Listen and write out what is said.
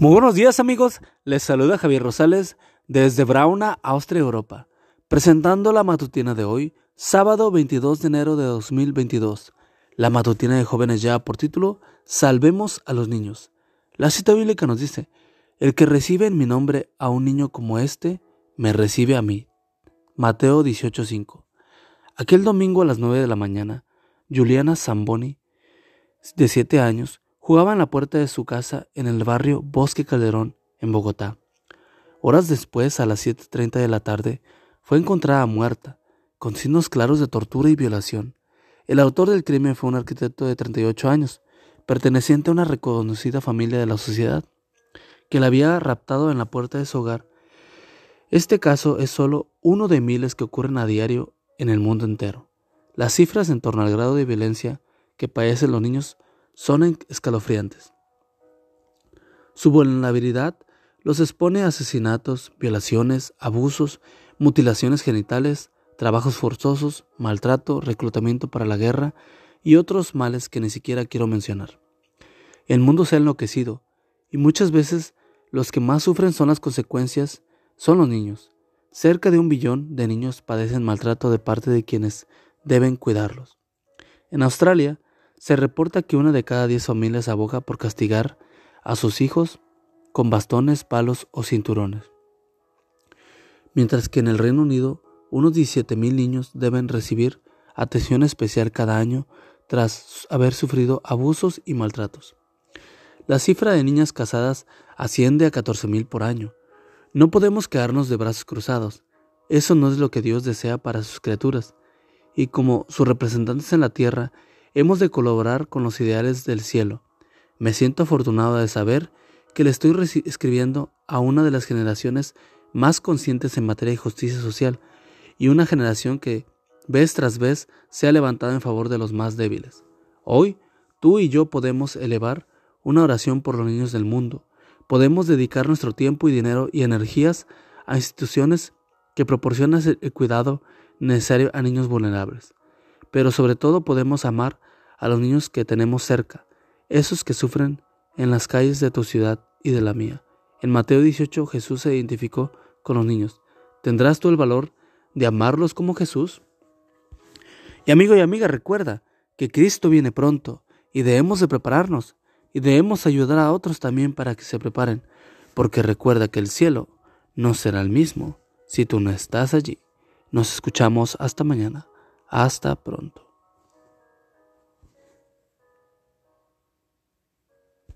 Muy buenos días amigos, les saluda Javier Rosales desde Brauna, Austria, Europa, presentando la matutina de hoy, sábado 22 de enero de 2022. La matutina de jóvenes ya por título, Salvemos a los niños. La cita bíblica nos dice, el que recibe en mi nombre a un niño como este, me recibe a mí. Mateo 18:5. Aquel domingo a las 9 de la mañana, Juliana Zamboni, de 7 años, Jugaba en la puerta de su casa en el barrio Bosque Calderón, en Bogotá. Horas después, a las 7.30 de la tarde, fue encontrada muerta, con signos claros de tortura y violación. El autor del crimen fue un arquitecto de 38 años, perteneciente a una reconocida familia de la sociedad, que la había raptado en la puerta de su hogar. Este caso es solo uno de miles que ocurren a diario en el mundo entero. Las cifras en torno al grado de violencia que padecen los niños son escalofriantes. Su vulnerabilidad los expone a asesinatos, violaciones, abusos, mutilaciones genitales, trabajos forzosos, maltrato, reclutamiento para la guerra y otros males que ni siquiera quiero mencionar. El mundo se ha enloquecido y muchas veces los que más sufren son las consecuencias, son los niños. Cerca de un billón de niños padecen maltrato de parte de quienes deben cuidarlos. En Australia, se reporta que una de cada diez familias aboga por castigar a sus hijos con bastones, palos o cinturones. Mientras que en el Reino Unido, unos 17.000 niños deben recibir atención especial cada año tras haber sufrido abusos y maltratos. La cifra de niñas casadas asciende a 14.000 por año. No podemos quedarnos de brazos cruzados. Eso no es lo que Dios desea para sus criaturas. Y como sus representantes en la tierra, hemos de colaborar con los ideales del cielo. Me siento afortunado de saber que le estoy escribiendo a una de las generaciones más conscientes en materia de justicia social y una generación que, vez tras vez, se ha levantado en favor de los más débiles. Hoy, tú y yo podemos elevar una oración por los niños del mundo. Podemos dedicar nuestro tiempo y dinero y energías a instituciones que proporcionan el cuidado necesario a niños vulnerables pero sobre todo podemos amar a los niños que tenemos cerca, esos que sufren en las calles de tu ciudad y de la mía. En Mateo 18 Jesús se identificó con los niños. ¿Tendrás tú el valor de amarlos como Jesús? Y amigo y amiga, recuerda que Cristo viene pronto y debemos de prepararnos y debemos ayudar a otros también para que se preparen, porque recuerda que el cielo no será el mismo si tú no estás allí. Nos escuchamos hasta mañana. Hasta pronto.